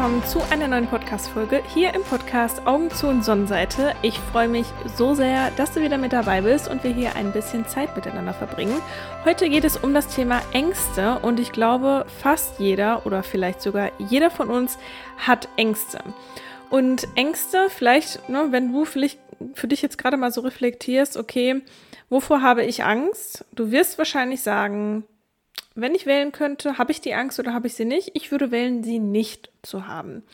willkommen zu einer neuen Podcast-Folge hier im Podcast Augen zu und Sonnenseite. Ich freue mich so sehr, dass du wieder mit dabei bist und wir hier ein bisschen Zeit miteinander verbringen. Heute geht es um das Thema Ängste und ich glaube, fast jeder oder vielleicht sogar jeder von uns hat Ängste. Und Ängste, vielleicht, ne, wenn du vielleicht für dich jetzt gerade mal so reflektierst, okay, wovor habe ich Angst? Du wirst wahrscheinlich sagen, wenn ich wählen könnte, habe ich die Angst oder habe ich sie nicht? Ich würde wählen, sie nicht zu haben.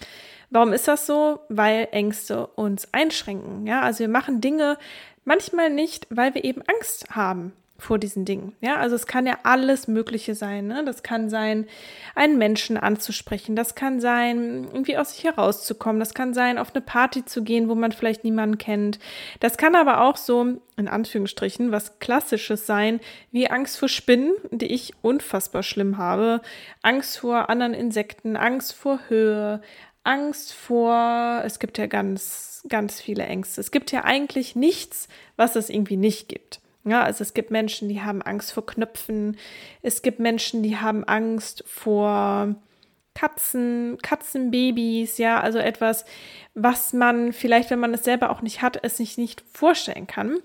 Warum ist das so? Weil Ängste uns einschränken. Ja, also wir machen Dinge manchmal nicht, weil wir eben Angst haben vor diesen Dingen. Ja, also es kann ja alles Mögliche sein. Ne? Das kann sein, einen Menschen anzusprechen. Das kann sein, irgendwie aus sich herauszukommen. Das kann sein, auf eine Party zu gehen, wo man vielleicht niemanden kennt. Das kann aber auch so, in Anführungsstrichen, was Klassisches sein, wie Angst vor Spinnen, die ich unfassbar schlimm habe. Angst vor anderen Insekten, Angst vor Höhe, Angst vor, es gibt ja ganz, ganz viele Ängste. Es gibt ja eigentlich nichts, was es irgendwie nicht gibt. Ja, also es gibt Menschen, die haben Angst vor Knöpfen. Es gibt Menschen, die haben Angst vor Katzen, Katzenbabys, ja, also etwas, was man vielleicht, wenn man es selber auch nicht hat, es sich nicht vorstellen kann.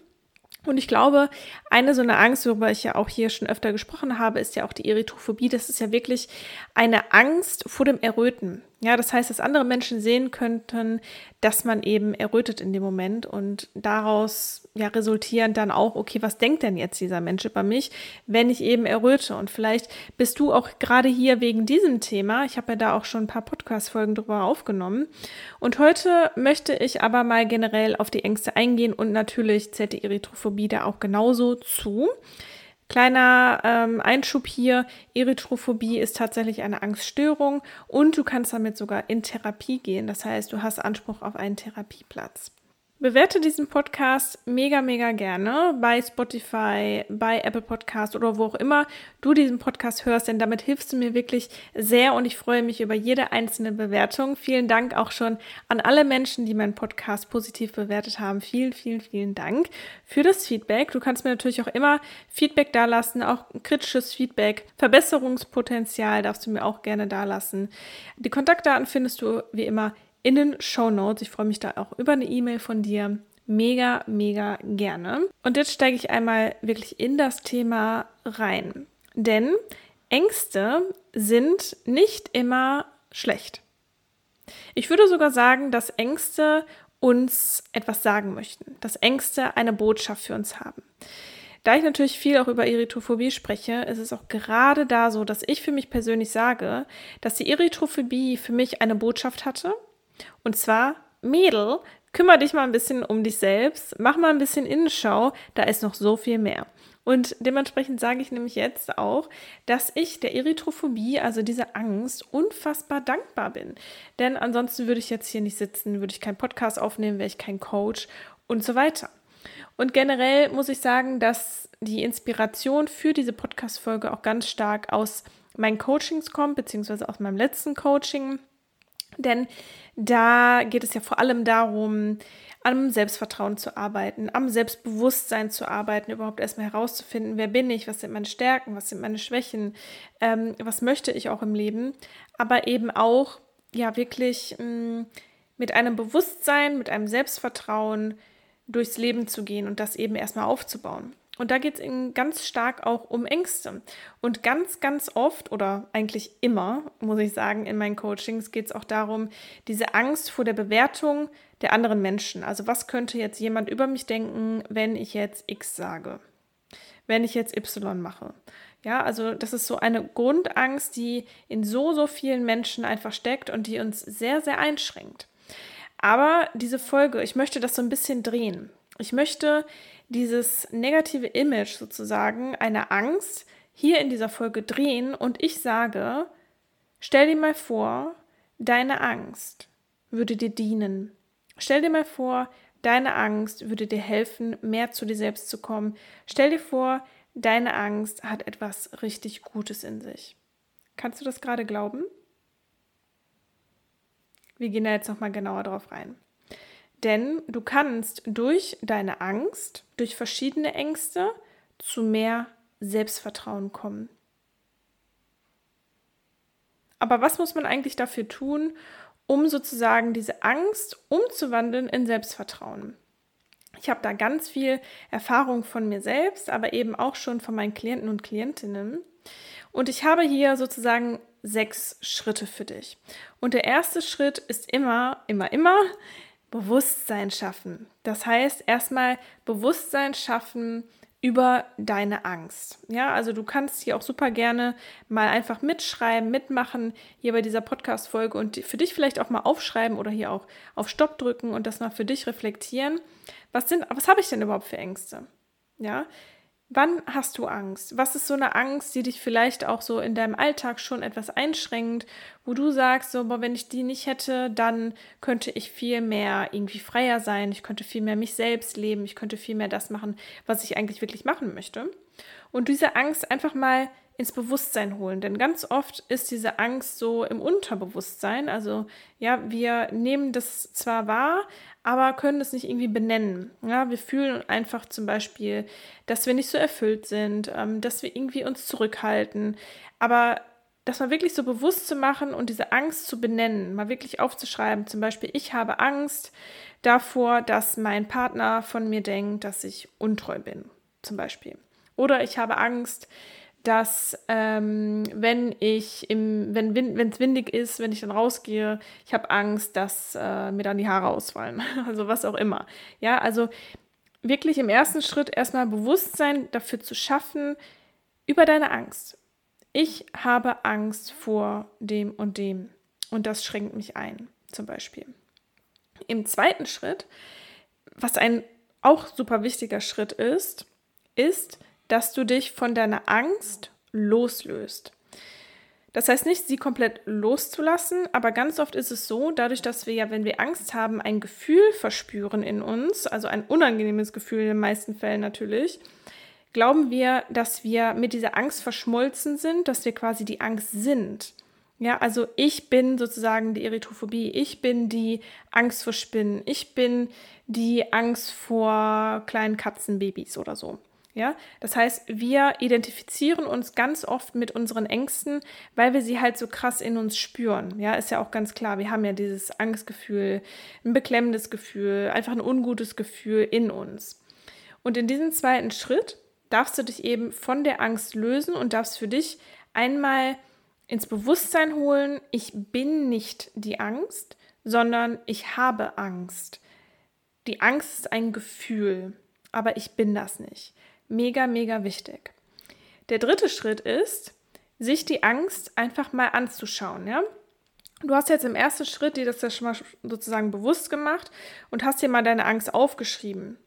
Und ich glaube, eine so eine Angst, worüber ich ja auch hier schon öfter gesprochen habe, ist ja auch die Erythrophobie. Das ist ja wirklich eine Angst vor dem Erröten. Ja, das heißt, dass andere Menschen sehen könnten, dass man eben errötet in dem Moment und daraus ja resultieren dann auch, okay, was denkt denn jetzt dieser Mensch über mich, wenn ich eben erröte? Und vielleicht bist du auch gerade hier wegen diesem Thema. Ich habe ja da auch schon ein paar Podcast-Folgen drüber aufgenommen. Und heute möchte ich aber mal generell auf die Ängste eingehen und natürlich zählt die Erythrophobie da auch genauso zu. Kleiner ähm, Einschub hier, Erythrophobie ist tatsächlich eine Angststörung und du kannst damit sogar in Therapie gehen. Das heißt, du hast Anspruch auf einen Therapieplatz. Bewerte diesen Podcast mega, mega gerne bei Spotify, bei Apple Podcast oder wo auch immer du diesen Podcast hörst, denn damit hilfst du mir wirklich sehr und ich freue mich über jede einzelne Bewertung. Vielen Dank auch schon an alle Menschen, die meinen Podcast positiv bewertet haben. Vielen, vielen, vielen Dank für das Feedback. Du kannst mir natürlich auch immer Feedback dalassen, auch kritisches Feedback, Verbesserungspotenzial darfst du mir auch gerne dalassen. Die Kontaktdaten findest du wie immer in den Show Notes. Ich freue mich da auch über eine E-Mail von dir. Mega, mega gerne. Und jetzt steige ich einmal wirklich in das Thema rein. Denn Ängste sind nicht immer schlecht. Ich würde sogar sagen, dass Ängste uns etwas sagen möchten, dass Ängste eine Botschaft für uns haben. Da ich natürlich viel auch über Erythrophobie spreche, ist es auch gerade da so, dass ich für mich persönlich sage, dass die Erythrophobie für mich eine Botschaft hatte und zwar, Mädel, kümmere dich mal ein bisschen um dich selbst, mach mal ein bisschen Innenschau, da ist noch so viel mehr. Und dementsprechend sage ich nämlich jetzt auch, dass ich der Erythrophobie, also dieser Angst, unfassbar dankbar bin. Denn ansonsten würde ich jetzt hier nicht sitzen, würde ich keinen Podcast aufnehmen, wäre ich kein Coach und so weiter. Und generell muss ich sagen, dass die Inspiration für diese Podcast-Folge auch ganz stark aus meinen Coachings kommt, beziehungsweise aus meinem letzten Coaching. Denn da geht es ja vor allem darum, am Selbstvertrauen zu arbeiten, am Selbstbewusstsein zu arbeiten, überhaupt erstmal herauszufinden, wer bin ich, was sind meine Stärken, was sind meine Schwächen, ähm, was möchte ich auch im Leben, aber eben auch, ja, wirklich mh, mm, mit einem Bewusstsein, mit einem Selbstvertrauen durchs Leben zu gehen und das eben erstmal aufzubauen. Und da geht es ganz stark auch um Ängste. Und ganz, ganz oft oder eigentlich immer, muss ich sagen, in meinen Coachings geht es auch darum, diese Angst vor der Bewertung der anderen Menschen. Also was könnte jetzt jemand über mich denken, wenn ich jetzt X sage? Wenn ich jetzt Y mache? Ja, also das ist so eine Grundangst, die in so, so vielen Menschen einfach steckt und die uns sehr, sehr einschränkt. Aber diese Folge, ich möchte das so ein bisschen drehen. Ich möchte dieses negative Image sozusagen, eine Angst, hier in dieser Folge drehen und ich sage, stell dir mal vor, deine Angst würde dir dienen. Stell dir mal vor, deine Angst würde dir helfen, mehr zu dir selbst zu kommen. Stell dir vor, deine Angst hat etwas richtig Gutes in sich. Kannst du das gerade glauben? Wir gehen da jetzt nochmal genauer drauf rein. Denn du kannst durch deine Angst, durch verschiedene Ängste zu mehr Selbstvertrauen kommen. Aber was muss man eigentlich dafür tun, um sozusagen diese Angst umzuwandeln in Selbstvertrauen? Ich habe da ganz viel Erfahrung von mir selbst, aber eben auch schon von meinen Klienten und Klientinnen. Und ich habe hier sozusagen sechs Schritte für dich. Und der erste Schritt ist immer, immer, immer Bewusstsein schaffen. Das heißt, erstmal Bewusstsein schaffen über deine Angst. Ja, also du kannst hier auch super gerne mal einfach mitschreiben, mitmachen hier bei dieser Podcast-Folge und für dich vielleicht auch mal aufschreiben oder hier auch auf Stopp drücken und das mal für dich reflektieren. Was sind, was habe ich denn überhaupt für Ängste? Ja, Wann hast du Angst? Was ist so eine Angst, die dich vielleicht auch so in deinem Alltag schon etwas einschränkt, wo du sagst, so, boah, wenn ich die nicht hätte, dann könnte ich viel mehr irgendwie freier sein, ich könnte viel mehr mich selbst leben, ich könnte viel mehr das machen, was ich eigentlich wirklich machen möchte. Und diese Angst einfach mal ins Bewusstsein holen. Denn ganz oft ist diese Angst so im Unterbewusstsein. Also ja, wir nehmen das zwar wahr, aber können es nicht irgendwie benennen. Ja, wir fühlen einfach zum Beispiel, dass wir nicht so erfüllt sind, ähm, dass wir irgendwie uns zurückhalten. Aber das mal wirklich so bewusst zu machen und diese Angst zu benennen, mal wirklich aufzuschreiben. Zum Beispiel, ich habe Angst davor, dass mein Partner von mir denkt, dass ich untreu bin. Zum Beispiel. Oder ich habe Angst, dass ähm, wenn ich im, wenn es windig ist, wenn ich dann rausgehe, ich habe Angst, dass äh, mir dann die Haare ausfallen. Also was auch immer. Ja, also wirklich im ersten Schritt erstmal Bewusstsein dafür zu schaffen über deine Angst. Ich habe Angst vor dem und dem und das schränkt mich ein, zum Beispiel. Im zweiten Schritt, was ein auch super wichtiger Schritt ist, ist, dass du dich von deiner Angst loslöst. Das heißt nicht, sie komplett loszulassen, aber ganz oft ist es so, dadurch, dass wir ja, wenn wir Angst haben, ein Gefühl verspüren in uns, also ein unangenehmes Gefühl in den meisten Fällen natürlich, glauben wir, dass wir mit dieser Angst verschmolzen sind, dass wir quasi die Angst sind. Ja, also ich bin sozusagen die Erythrophobie, ich bin die Angst vor Spinnen, ich bin die Angst vor kleinen Katzenbabys oder so. Ja, das heißt, wir identifizieren uns ganz oft mit unseren Ängsten, weil wir sie halt so krass in uns spüren. Ja, ist ja auch ganz klar. Wir haben ja dieses Angstgefühl, ein beklemmendes Gefühl, einfach ein ungutes Gefühl in uns. Und in diesem zweiten Schritt darfst du dich eben von der Angst lösen und darfst für dich einmal ins Bewusstsein holen, ich bin nicht die Angst, sondern ich habe Angst. Die Angst ist ein Gefühl, aber ich bin das nicht mega, mega wichtig. Der dritte Schritt ist, sich die Angst einfach mal anzuschauen, ja? Du hast jetzt im ersten Schritt dir das ja schon mal sozusagen bewusst gemacht und hast dir mal deine Angst aufgeschrieben.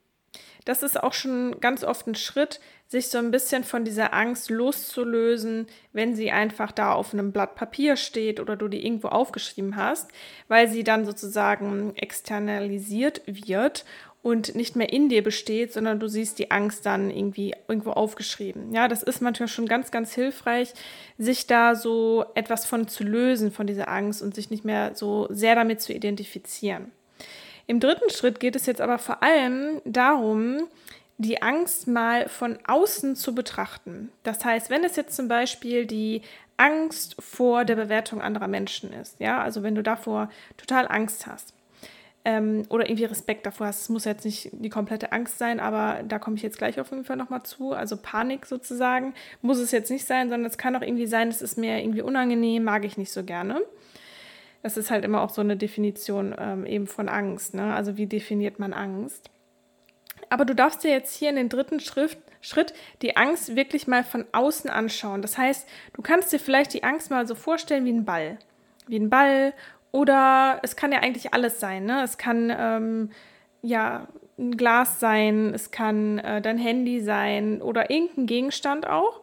Das ist auch schon ganz oft ein Schritt, sich so ein bisschen von dieser Angst loszulösen, wenn sie einfach da auf einem Blatt Papier steht oder du die irgendwo aufgeschrieben hast, weil sie dann sozusagen externalisiert wird und nicht mehr in dir besteht, sondern du siehst die Angst dann irgendwie irgendwo aufgeschrieben. Ja, das ist manchmal schon ganz, ganz hilfreich, sich da so etwas von zu lösen, von dieser Angst und sich nicht mehr so sehr damit zu identifizieren. Im dritten Schritt geht es jetzt aber vor allem darum, die Angst mal von außen zu betrachten. Das heißt, wenn es jetzt zum Beispiel die Angst vor der Bewertung anderer Menschen ist, ja, also wenn du davor total Angst hast, ähm, oder irgendwie Respekt davor hast. Es muss jetzt nicht die komplette Angst sein, aber da komme ich jetzt gleich auf jeden Fall nochmal zu. Also Panik sozusagen muss es jetzt nicht sein, sondern es kann auch irgendwie sein, es ist mir irgendwie unangenehm, mag ich nicht so gerne. Das ist halt immer auch so eine Definition ähm, eben von Angst. Ne? Also wie definiert man Angst? Aber du darfst dir jetzt hier in den dritten Schrift, Schritt die Angst wirklich mal von außen anschauen. Das heißt, du kannst dir vielleicht die Angst mal so vorstellen wie ein Ball. Wie ein Ball oder es kann ja eigentlich alles sein. Ne? Es kann ähm, ja ein Glas sein, es kann äh, dein Handy sein oder irgendein Gegenstand auch.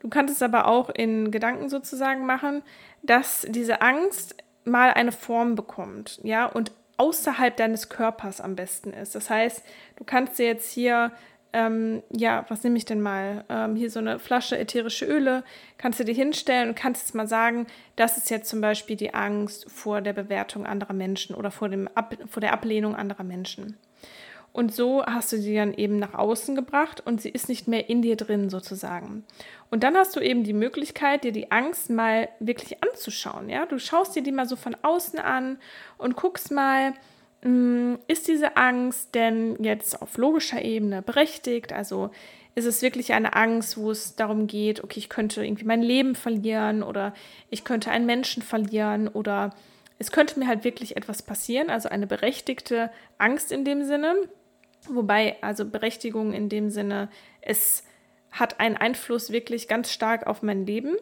Du kannst es aber auch in Gedanken sozusagen machen, dass diese Angst mal eine Form bekommt, ja, und außerhalb deines Körpers am besten ist. Das heißt, du kannst dir jetzt hier ähm, ja, was nehme ich denn mal? Ähm, hier so eine Flasche ätherische Öle, kannst du dir hinstellen und kannst jetzt mal sagen, das ist jetzt zum Beispiel die Angst vor der Bewertung anderer Menschen oder vor, dem Ab vor der Ablehnung anderer Menschen. Und so hast du sie dann eben nach außen gebracht und sie ist nicht mehr in dir drin sozusagen. Und dann hast du eben die Möglichkeit, dir die Angst mal wirklich anzuschauen. Ja, du schaust dir die mal so von außen an und guckst mal, ist diese Angst denn jetzt auf logischer Ebene berechtigt? Also ist es wirklich eine Angst, wo es darum geht, okay, ich könnte irgendwie mein Leben verlieren oder ich könnte einen Menschen verlieren oder es könnte mir halt wirklich etwas passieren, also eine berechtigte Angst in dem Sinne. Wobei, also Berechtigung in dem Sinne, es hat einen Einfluss wirklich ganz stark auf mein Leben.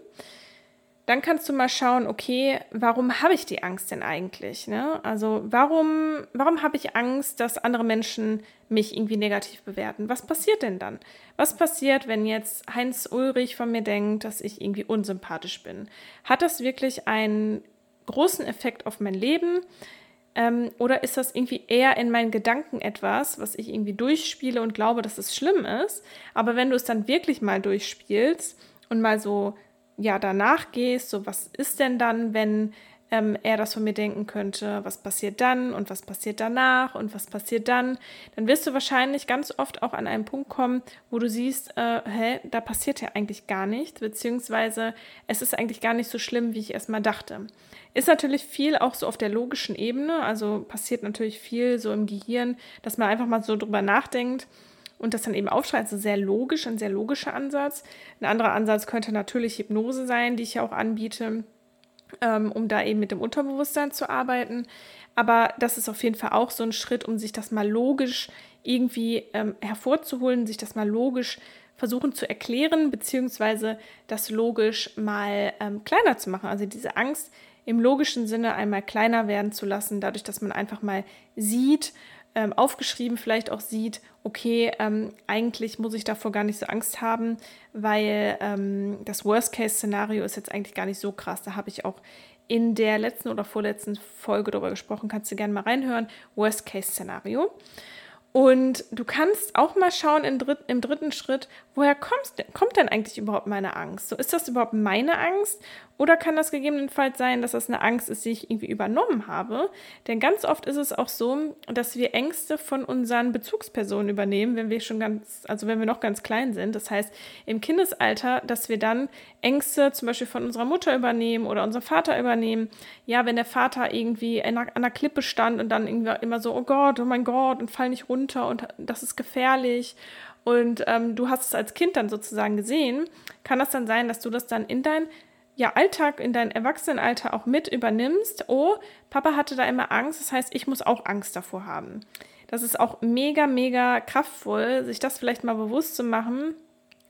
Dann kannst du mal schauen, okay, warum habe ich die Angst denn eigentlich? Ne? Also warum, warum habe ich Angst, dass andere Menschen mich irgendwie negativ bewerten? Was passiert denn dann? Was passiert, wenn jetzt Heinz Ulrich von mir denkt, dass ich irgendwie unsympathisch bin? Hat das wirklich einen großen Effekt auf mein Leben? Ähm, oder ist das irgendwie eher in meinen Gedanken etwas, was ich irgendwie durchspiele und glaube, dass es schlimm ist? Aber wenn du es dann wirklich mal durchspielst und mal so, ja, danach gehst, so, was ist denn dann, wenn ähm, er das von mir denken könnte, was passiert dann und was passiert danach und was passiert dann, dann wirst du wahrscheinlich ganz oft auch an einen Punkt kommen, wo du siehst, äh, hä, da passiert ja eigentlich gar nichts, beziehungsweise es ist eigentlich gar nicht so schlimm, wie ich erstmal dachte. Ist natürlich viel auch so auf der logischen Ebene, also passiert natürlich viel so im Gehirn, dass man einfach mal so drüber nachdenkt und das dann eben aufschreibt. Also sehr logisch, ein sehr logischer Ansatz. Ein anderer Ansatz könnte natürlich Hypnose sein, die ich ja auch anbiete ähm, um da eben mit dem Unterbewusstsein zu arbeiten. Aber das ist auf jeden Fall auch so ein Schritt, um sich das mal logisch irgendwie ähm, hervorzuholen, sich das mal logisch versuchen zu erklären, beziehungsweise das logisch mal ähm, kleiner zu machen. Also diese Angst im logischen Sinne einmal kleiner werden zu lassen, dadurch, dass man einfach mal sieht, ähm, aufgeschrieben vielleicht auch sieht, okay, ähm, eigentlich muss ich davor gar nicht so Angst haben, weil ähm, das Worst-Case-Szenario ist jetzt eigentlich gar nicht so krass. Da habe ich auch in der letzten oder vorletzten Folge darüber gesprochen, kannst du gerne mal reinhören. Worst-Case-Szenario. Und du kannst auch mal schauen im, dritt, im dritten Schritt, woher kommst, kommt denn eigentlich überhaupt meine Angst? So, ist das überhaupt meine Angst oder kann das gegebenenfalls sein, dass das eine Angst ist, die ich irgendwie übernommen habe? Denn ganz oft ist es auch so, dass wir Ängste von unseren Bezugspersonen übernehmen, wenn wir schon ganz, also wenn wir noch ganz klein sind. Das heißt, im Kindesalter, dass wir dann Ängste zum Beispiel von unserer Mutter übernehmen oder unserem Vater übernehmen. Ja, wenn der Vater irgendwie an einer, an einer Klippe stand und dann irgendwie immer so, oh Gott, oh mein Gott, und fall nicht runter und das ist gefährlich und ähm, du hast es als Kind dann sozusagen gesehen, kann das dann sein, dass du das dann in dein ja, Alltag, in dein Erwachsenenalter auch mit übernimmst. Oh, Papa hatte da immer Angst, das heißt, ich muss auch Angst davor haben. Das ist auch mega, mega kraftvoll, sich das vielleicht mal bewusst zu machen.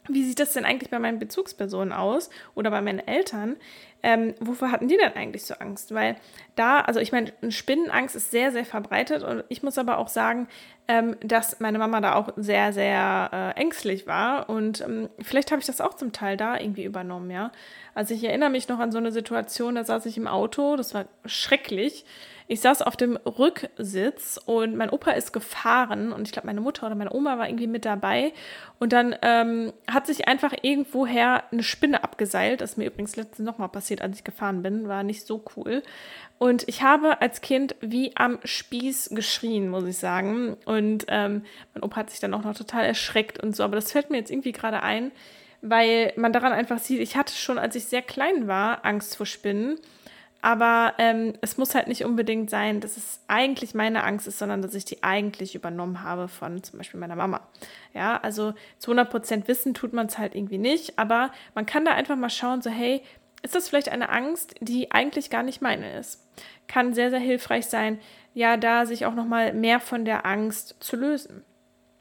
Wie sieht das denn eigentlich bei meinen Bezugspersonen aus oder bei meinen Eltern? Ähm, wovor hatten die denn eigentlich so Angst? Weil da, also ich meine, Spinnenangst ist sehr, sehr verbreitet und ich muss aber auch sagen, ähm, dass meine Mama da auch sehr, sehr äh, ängstlich war und ähm, vielleicht habe ich das auch zum Teil da irgendwie übernommen, ja. Also ich erinnere mich noch an so eine Situation, da saß ich im Auto, das war schrecklich. Ich saß auf dem Rücksitz und mein Opa ist gefahren und ich glaube, meine Mutter oder meine Oma war irgendwie mit dabei. Und dann ähm, hat sich einfach irgendwoher eine Spinne abgeseilt. Das ist mir übrigens letztens nochmal passiert, als ich gefahren bin. War nicht so cool. Und ich habe als Kind wie am Spieß geschrien, muss ich sagen. Und ähm, mein Opa hat sich dann auch noch total erschreckt und so. Aber das fällt mir jetzt irgendwie gerade ein, weil man daran einfach sieht, ich hatte schon, als ich sehr klein war, Angst vor Spinnen. Aber ähm, es muss halt nicht unbedingt sein, dass es eigentlich meine Angst ist, sondern dass ich die eigentlich übernommen habe von zum Beispiel meiner Mama. Ja, also zu 100% wissen tut man es halt irgendwie nicht, aber man kann da einfach mal schauen, so hey, ist das vielleicht eine Angst, die eigentlich gar nicht meine ist? Kann sehr, sehr hilfreich sein, ja, da sich auch nochmal mehr von der Angst zu lösen.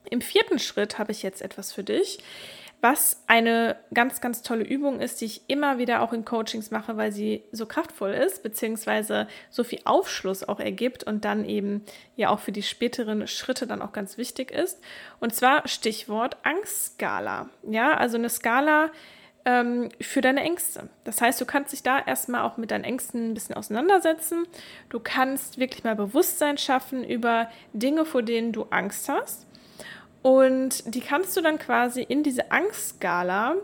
Im vierten Schritt habe ich jetzt etwas für dich was eine ganz, ganz tolle Übung ist, die ich immer wieder auch in Coachings mache, weil sie so kraftvoll ist, beziehungsweise so viel Aufschluss auch ergibt und dann eben ja auch für die späteren Schritte dann auch ganz wichtig ist. Und zwar Stichwort Angstskala. Ja, also eine Skala ähm, für deine Ängste. Das heißt, du kannst dich da erstmal auch mit deinen Ängsten ein bisschen auseinandersetzen. Du kannst wirklich mal Bewusstsein schaffen über Dinge, vor denen du Angst hast und die kannst du dann quasi in diese Angstskala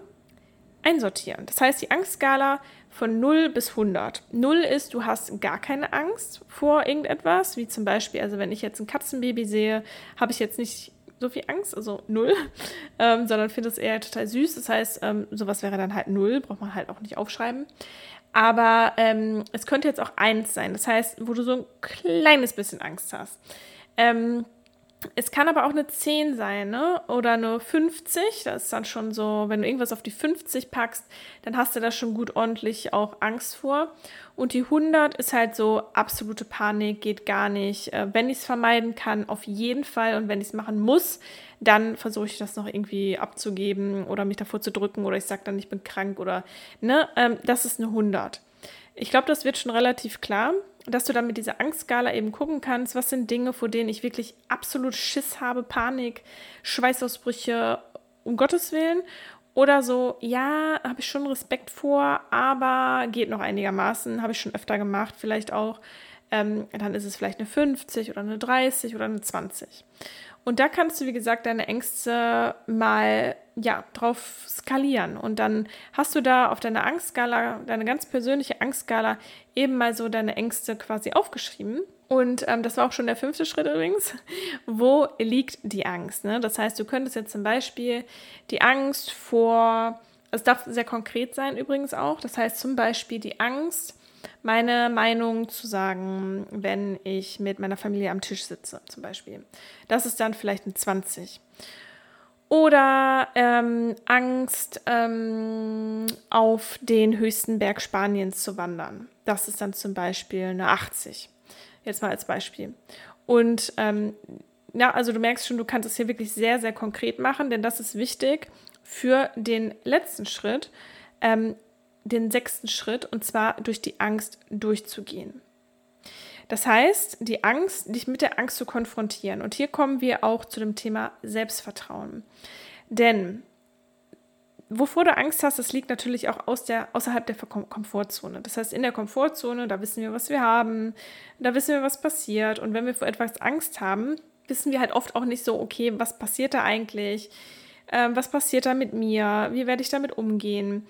einsortieren. Das heißt, die Angstskala von 0 bis 100. 0 ist, du hast gar keine Angst vor irgendetwas, wie zum Beispiel, also wenn ich jetzt ein Katzenbaby sehe, habe ich jetzt nicht so viel Angst, also 0, ähm, sondern finde es eher total süß. Das heißt, ähm, sowas wäre dann halt 0, braucht man halt auch nicht aufschreiben. Aber ähm, es könnte jetzt auch 1 sein, das heißt, wo du so ein kleines bisschen Angst hast. Ähm, es kann aber auch eine 10 sein, ne? Oder eine 50. Das ist dann schon so, wenn du irgendwas auf die 50 packst, dann hast du da schon gut ordentlich auch Angst vor. Und die 100 ist halt so absolute Panik, geht gar nicht. Äh, wenn ich es vermeiden kann, auf jeden Fall. Und wenn ich es machen muss, dann versuche ich das noch irgendwie abzugeben oder mich davor zu drücken oder ich sage dann, ich bin krank oder, ne? Ähm, das ist eine 100. Ich glaube, das wird schon relativ klar dass du dann mit dieser Angstskala eben gucken kannst, was sind Dinge, vor denen ich wirklich absolut Schiss habe, Panik, Schweißausbrüche, um Gottes Willen. Oder so, ja, habe ich schon Respekt vor, aber geht noch einigermaßen, habe ich schon öfter gemacht, vielleicht auch. Ähm, dann ist es vielleicht eine 50 oder eine 30 oder eine 20. Und da kannst du, wie gesagt, deine Ängste mal ja, drauf skalieren. Und dann hast du da auf deiner Angstskala, deine ganz persönliche Angstskala, eben mal so deine Ängste quasi aufgeschrieben. Und ähm, das war auch schon der fünfte Schritt übrigens. Wo liegt die Angst? Ne? Das heißt, du könntest jetzt zum Beispiel die Angst vor, es darf sehr konkret sein übrigens auch. Das heißt zum Beispiel die Angst, meine Meinung zu sagen, wenn ich mit meiner Familie am Tisch sitze, zum Beispiel. Das ist dann vielleicht ein 20. Oder ähm, Angst, ähm, auf den höchsten Berg Spaniens zu wandern. Das ist dann zum Beispiel eine 80. Jetzt mal als Beispiel. Und ähm, ja, also du merkst schon, du kannst es hier wirklich sehr, sehr konkret machen, denn das ist wichtig für den letzten Schritt. Ähm, den sechsten Schritt und zwar durch die Angst durchzugehen. Das heißt, die Angst, dich mit der Angst zu konfrontieren. Und hier kommen wir auch zu dem Thema Selbstvertrauen. Denn wovor du Angst hast, das liegt natürlich auch aus der, außerhalb der Komfortzone. Das heißt, in der Komfortzone, da wissen wir, was wir haben, da wissen wir, was passiert. Und wenn wir vor etwas Angst haben, wissen wir halt oft auch nicht so, okay, was passiert da eigentlich? Ähm, was passiert da mit mir? Wie werde ich damit umgehen?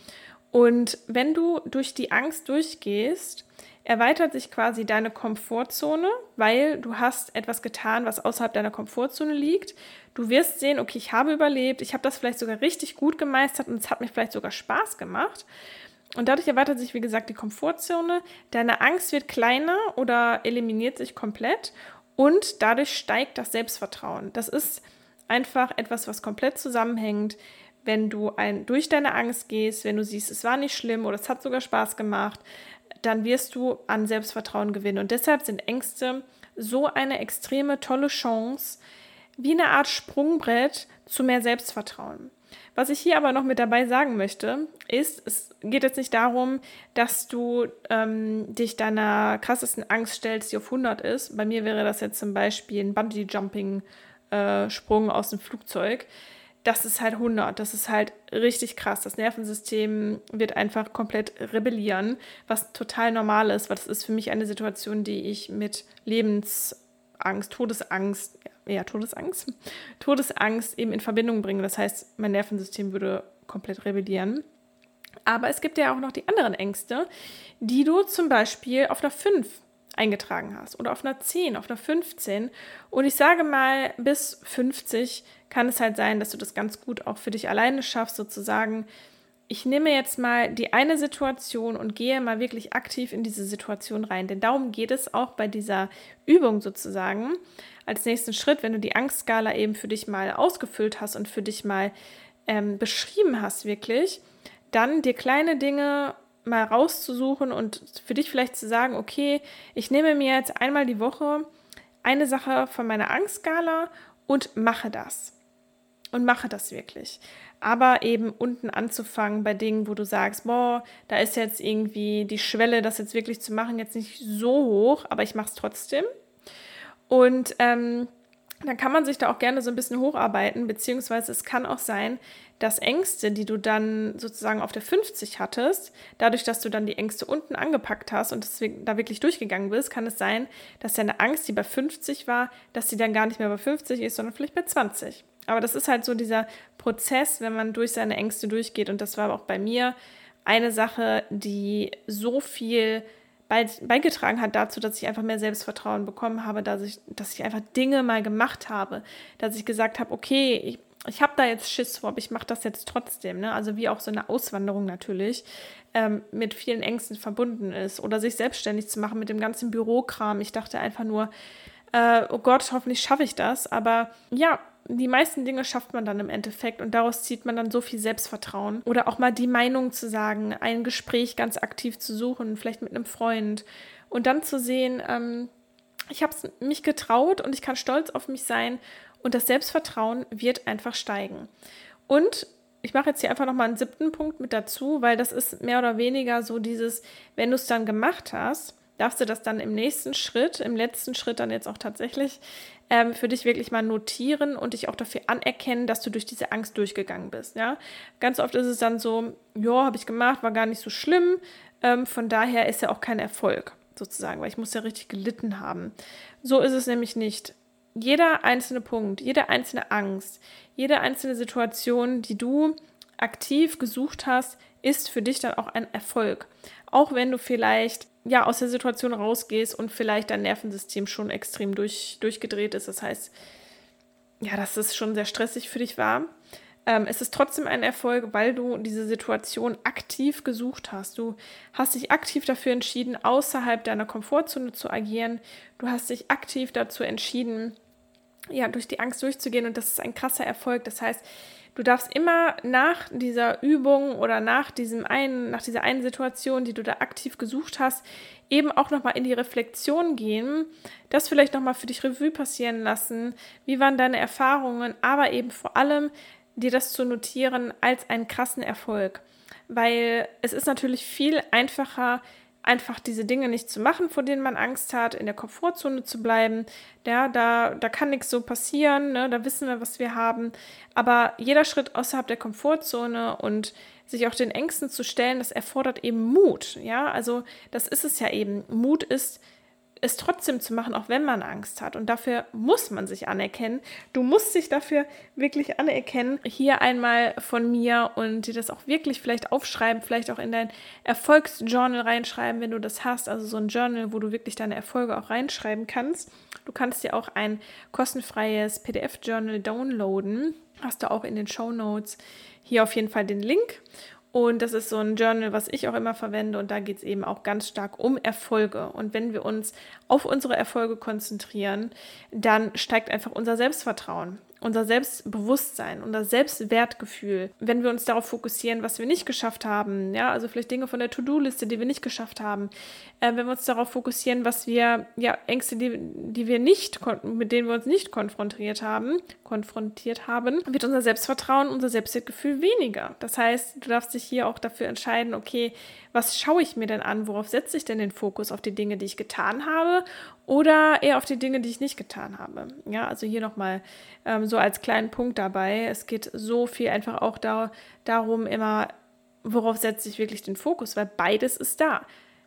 Und wenn du durch die Angst durchgehst, erweitert sich quasi deine Komfortzone, weil du hast etwas getan, was außerhalb deiner Komfortzone liegt. Du wirst sehen, okay, ich habe überlebt, ich habe das vielleicht sogar richtig gut gemeistert und es hat mir vielleicht sogar Spaß gemacht. Und dadurch erweitert sich, wie gesagt, die Komfortzone. Deine Angst wird kleiner oder eliminiert sich komplett und dadurch steigt das Selbstvertrauen. Das ist einfach etwas, was komplett zusammenhängt wenn du ein, durch deine Angst gehst, wenn du siehst, es war nicht schlimm oder es hat sogar Spaß gemacht, dann wirst du an Selbstvertrauen gewinnen. Und deshalb sind Ängste so eine extreme tolle Chance, wie eine Art Sprungbrett zu mehr Selbstvertrauen. Was ich hier aber noch mit dabei sagen möchte, ist, es geht jetzt nicht darum, dass du ähm, dich deiner krassesten Angst stellst, die auf 100 ist. Bei mir wäre das jetzt zum Beispiel ein Bungee-Jumping-Sprung äh, aus dem Flugzeug das ist halt 100. Das ist halt richtig krass. Das Nervensystem wird einfach komplett rebellieren, was total normal ist, weil das ist für mich eine Situation, die ich mit Lebensangst, Todesangst, ja, Todesangst, Todesangst eben in Verbindung bringe. Das heißt, mein Nervensystem würde komplett rebellieren. Aber es gibt ja auch noch die anderen Ängste, die du zum Beispiel auf einer 5 eingetragen hast oder auf einer 10, auf einer 15. Und ich sage mal, bis 50 kann es halt sein, dass du das ganz gut auch für dich alleine schaffst, sozusagen. Ich nehme jetzt mal die eine Situation und gehe mal wirklich aktiv in diese Situation rein. Denn darum geht es auch bei dieser Übung sozusagen. Als nächsten Schritt, wenn du die Angstskala eben für dich mal ausgefüllt hast und für dich mal ähm, beschrieben hast, wirklich, dann dir kleine Dinge mal rauszusuchen und für dich vielleicht zu sagen, okay, ich nehme mir jetzt einmal die Woche eine Sache von meiner Angstskala und mache das. Und mache das wirklich. Aber eben unten anzufangen bei Dingen, wo du sagst, boah, da ist jetzt irgendwie die Schwelle, das jetzt wirklich zu machen, jetzt nicht so hoch, aber ich mache es trotzdem. Und ähm, dann kann man sich da auch gerne so ein bisschen hocharbeiten, beziehungsweise es kann auch sein, dass Ängste, die du dann sozusagen auf der 50 hattest, dadurch, dass du dann die Ängste unten angepackt hast und deswegen da wirklich durchgegangen bist, kann es sein, dass deine Angst, die bei 50 war, dass sie dann gar nicht mehr bei 50 ist, sondern vielleicht bei 20. Aber das ist halt so dieser Prozess, wenn man durch seine Ängste durchgeht und das war auch bei mir eine Sache, die so viel beigetragen hat dazu, dass ich einfach mehr Selbstvertrauen bekommen habe, dass ich, dass ich einfach Dinge mal gemacht habe, dass ich gesagt habe, okay, ich, ich habe da jetzt Schiss vor, aber ich mache das jetzt trotzdem. Ne? Also wie auch so eine Auswanderung natürlich ähm, mit vielen Ängsten verbunden ist oder sich selbstständig zu machen mit dem ganzen Bürokram. Ich dachte einfach nur, äh, oh Gott, hoffentlich schaffe ich das. Aber ja, die meisten Dinge schafft man dann im Endeffekt und daraus zieht man dann so viel Selbstvertrauen. Oder auch mal die Meinung zu sagen, ein Gespräch ganz aktiv zu suchen, vielleicht mit einem Freund und dann zu sehen, ähm, ich habe mich getraut und ich kann stolz auf mich sein und das Selbstvertrauen wird einfach steigen. Und ich mache jetzt hier einfach nochmal einen siebten Punkt mit dazu, weil das ist mehr oder weniger so dieses, wenn du es dann gemacht hast, darfst du das dann im nächsten Schritt, im letzten Schritt dann jetzt auch tatsächlich ähm, für dich wirklich mal notieren und dich auch dafür anerkennen, dass du durch diese Angst durchgegangen bist. Ja, ganz oft ist es dann so, ja, habe ich gemacht, war gar nicht so schlimm. Ähm, von daher ist ja auch kein Erfolg sozusagen, weil ich muss ja richtig gelitten haben. So ist es nämlich nicht. Jeder einzelne Punkt, jede einzelne Angst, jede einzelne Situation, die du aktiv gesucht hast, ist für dich dann auch ein Erfolg. Auch wenn du vielleicht ja, aus der Situation rausgehst und vielleicht dein Nervensystem schon extrem durch, durchgedreht ist. Das heißt, ja, dass es schon sehr stressig für dich war. Ähm, es ist trotzdem ein Erfolg, weil du diese Situation aktiv gesucht hast. Du hast dich aktiv dafür entschieden, außerhalb deiner Komfortzone zu agieren. Du hast dich aktiv dazu entschieden, ja, durch die Angst durchzugehen und das ist ein krasser Erfolg. Das heißt, Du darfst immer nach dieser Übung oder nach diesem einen, nach dieser einen Situation, die du da aktiv gesucht hast, eben auch nochmal in die Reflexion gehen, das vielleicht nochmal für dich Revue passieren lassen. Wie waren deine Erfahrungen, aber eben vor allem dir das zu notieren als einen krassen Erfolg. Weil es ist natürlich viel einfacher, einfach diese Dinge nicht zu machen, vor denen man Angst hat, in der Komfortzone zu bleiben. Ja, da, da kann nichts so passieren, ne? da wissen wir, was wir haben. Aber jeder Schritt außerhalb der Komfortzone und sich auch den Ängsten zu stellen, das erfordert eben Mut. Ja, also das ist es ja eben. Mut ist es trotzdem zu machen, auch wenn man Angst hat. Und dafür muss man sich anerkennen. Du musst dich dafür wirklich anerkennen. Hier einmal von mir und dir das auch wirklich vielleicht aufschreiben, vielleicht auch in dein Erfolgsjournal reinschreiben, wenn du das hast. Also so ein Journal, wo du wirklich deine Erfolge auch reinschreiben kannst. Du kannst dir auch ein kostenfreies PDF-Journal downloaden. Hast du auch in den Show Notes hier auf jeden Fall den Link. Und das ist so ein Journal, was ich auch immer verwende. Und da geht es eben auch ganz stark um Erfolge. Und wenn wir uns auf unsere Erfolge konzentrieren, dann steigt einfach unser Selbstvertrauen unser Selbstbewusstsein, unser Selbstwertgefühl, wenn wir uns darauf fokussieren, was wir nicht geschafft haben, ja, also vielleicht Dinge von der To-Do-Liste, die wir nicht geschafft haben, äh, wenn wir uns darauf fokussieren, was wir, ja, Ängste, die, die wir nicht, mit denen wir uns nicht konfrontiert haben, konfrontiert haben, wird unser Selbstvertrauen, unser Selbstwertgefühl weniger. Das heißt, du darfst dich hier auch dafür entscheiden, okay, was schaue ich mir denn an? Worauf setze ich denn den Fokus? Auf die Dinge, die ich getan habe oder eher auf die Dinge, die ich nicht getan habe? Ja, also hier nochmal ähm, so als kleinen Punkt dabei. Es geht so viel einfach auch da, darum, immer, worauf setze ich wirklich den Fokus, weil beides ist da.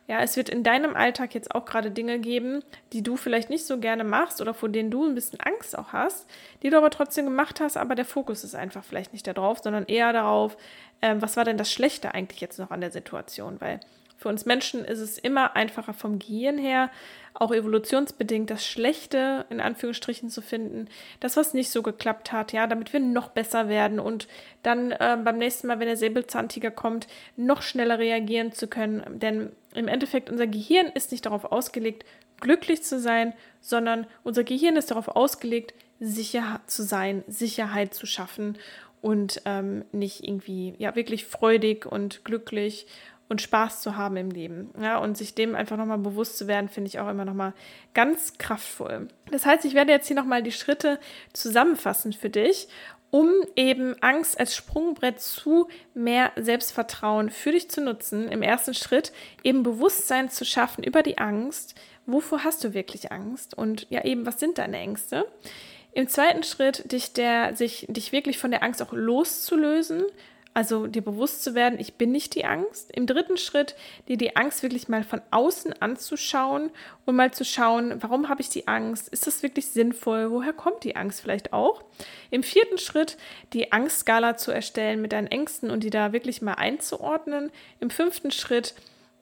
Ja, es wird in deinem Alltag jetzt auch gerade Dinge geben, die du vielleicht nicht so gerne machst oder vor denen du ein bisschen Angst auch hast, die du aber trotzdem gemacht hast, aber der Fokus ist einfach vielleicht nicht darauf, sondern eher darauf, ähm, was war denn das Schlechte eigentlich jetzt noch an der Situation, weil für uns Menschen ist es immer einfacher vom Gehirn her, auch evolutionsbedingt das Schlechte in Anführungsstrichen zu finden, das, was nicht so geklappt hat, ja, damit wir noch besser werden und dann äh, beim nächsten Mal, wenn der Säbelzahntiger kommt, noch schneller reagieren zu können. Denn im Endeffekt, unser Gehirn ist nicht darauf ausgelegt, glücklich zu sein, sondern unser Gehirn ist darauf ausgelegt, sicher zu sein, Sicherheit zu schaffen und ähm, nicht irgendwie, ja, wirklich freudig und glücklich und Spaß zu haben im Leben. Ja, und sich dem einfach nochmal bewusst zu werden, finde ich auch immer nochmal ganz kraftvoll. Das heißt, ich werde jetzt hier nochmal die Schritte zusammenfassen für dich, um eben Angst als Sprungbrett zu mehr Selbstvertrauen für dich zu nutzen. Im ersten Schritt eben Bewusstsein zu schaffen über die Angst. Wovor hast du wirklich Angst? Und ja, eben, was sind deine Ängste? Im zweiten Schritt, dich, der, sich, dich wirklich von der Angst auch loszulösen, Also dir bewusst zu werden, ich bin nicht die Angst. Im dritten Schritt, dir die Angst wirklich mal von außen anzuschauen und mal zu schauen, warum habe ich die Angst? Ist das wirklich sinnvoll? Woher kommt die Angst vielleicht auch? Im vierten Schritt, die Angstskala zu erstellen mit deinen Ängsten und die da wirklich mal einzuordnen. Im fünften Schritt,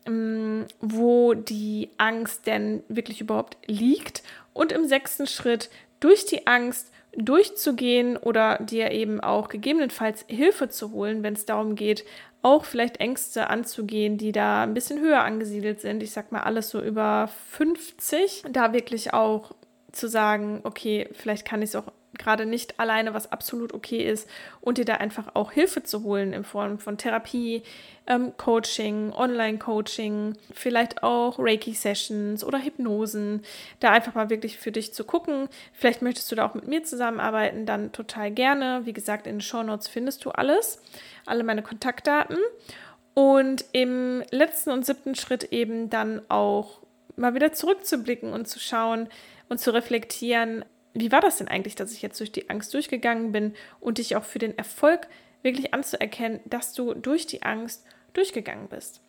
ähm, wo die Angst denn wirklich überhaupt liegt. Und im sechsten Schritt, durch die Angst durchzugehen oder dir eben auch gegebenenfalls Hilfe zu holen, wenn es darum geht, auch vielleicht Ängste anzugehen, die da ein bisschen höher angesiedelt sind. Ich sag mal alles so über 50. Da wirklich auch zu sagen, okay, vielleicht kann ich es auch gerade nicht alleine, was absolut okay ist, und dir da einfach auch Hilfe zu holen in Form von Therapie, ähm, Coaching, Online-Coaching, vielleicht auch Reiki-Sessions oder Hypnosen, da einfach mal wirklich für dich zu gucken. Vielleicht möchtest du da auch mit mir zusammenarbeiten, dann total gerne. Wie gesagt, in den Show Notes findest du alles, alle meine Kontaktdaten. Und im letzten und siebten Schritt eben dann auch mal wieder zurückzublicken und zu schauen und zu reflektieren, wie war das denn eigentlich, dass ich jetzt durch die Angst durchgegangen bin und dich auch für den Erfolg wirklich anzuerkennen, dass du durch die Angst durchgegangen bist.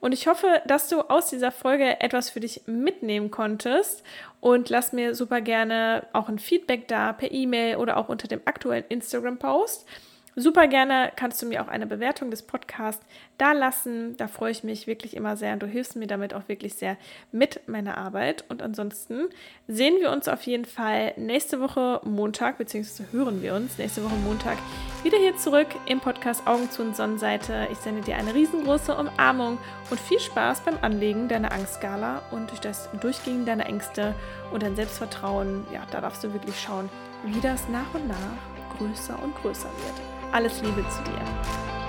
Und ich hoffe, dass du aus dieser Folge etwas für dich mitnehmen konntest und lass mir super gerne auch ein Feedback da per E-Mail oder auch unter dem aktuellen Instagram-Post. Super gerne kannst du mir auch eine Bewertung des Podcasts da lassen. Da freue ich mich wirklich immer sehr und du hilfst mir damit auch wirklich sehr mit meiner Arbeit. Und ansonsten sehen wir uns auf jeden Fall nächste Woche Montag, beziehungsweise hören wir uns nächste Woche Montag wieder hier zurück im Podcast Augen zu und Sonnenseite. Ich sende dir eine riesengroße Umarmung und viel Spaß beim Anlegen deiner Angstskala und durch das Durchgehen deiner Ängste und dein Selbstvertrauen. Ja, da darfst du wirklich schauen, wie das nach und nach größer und größer wird. Alles Liebe zu dir.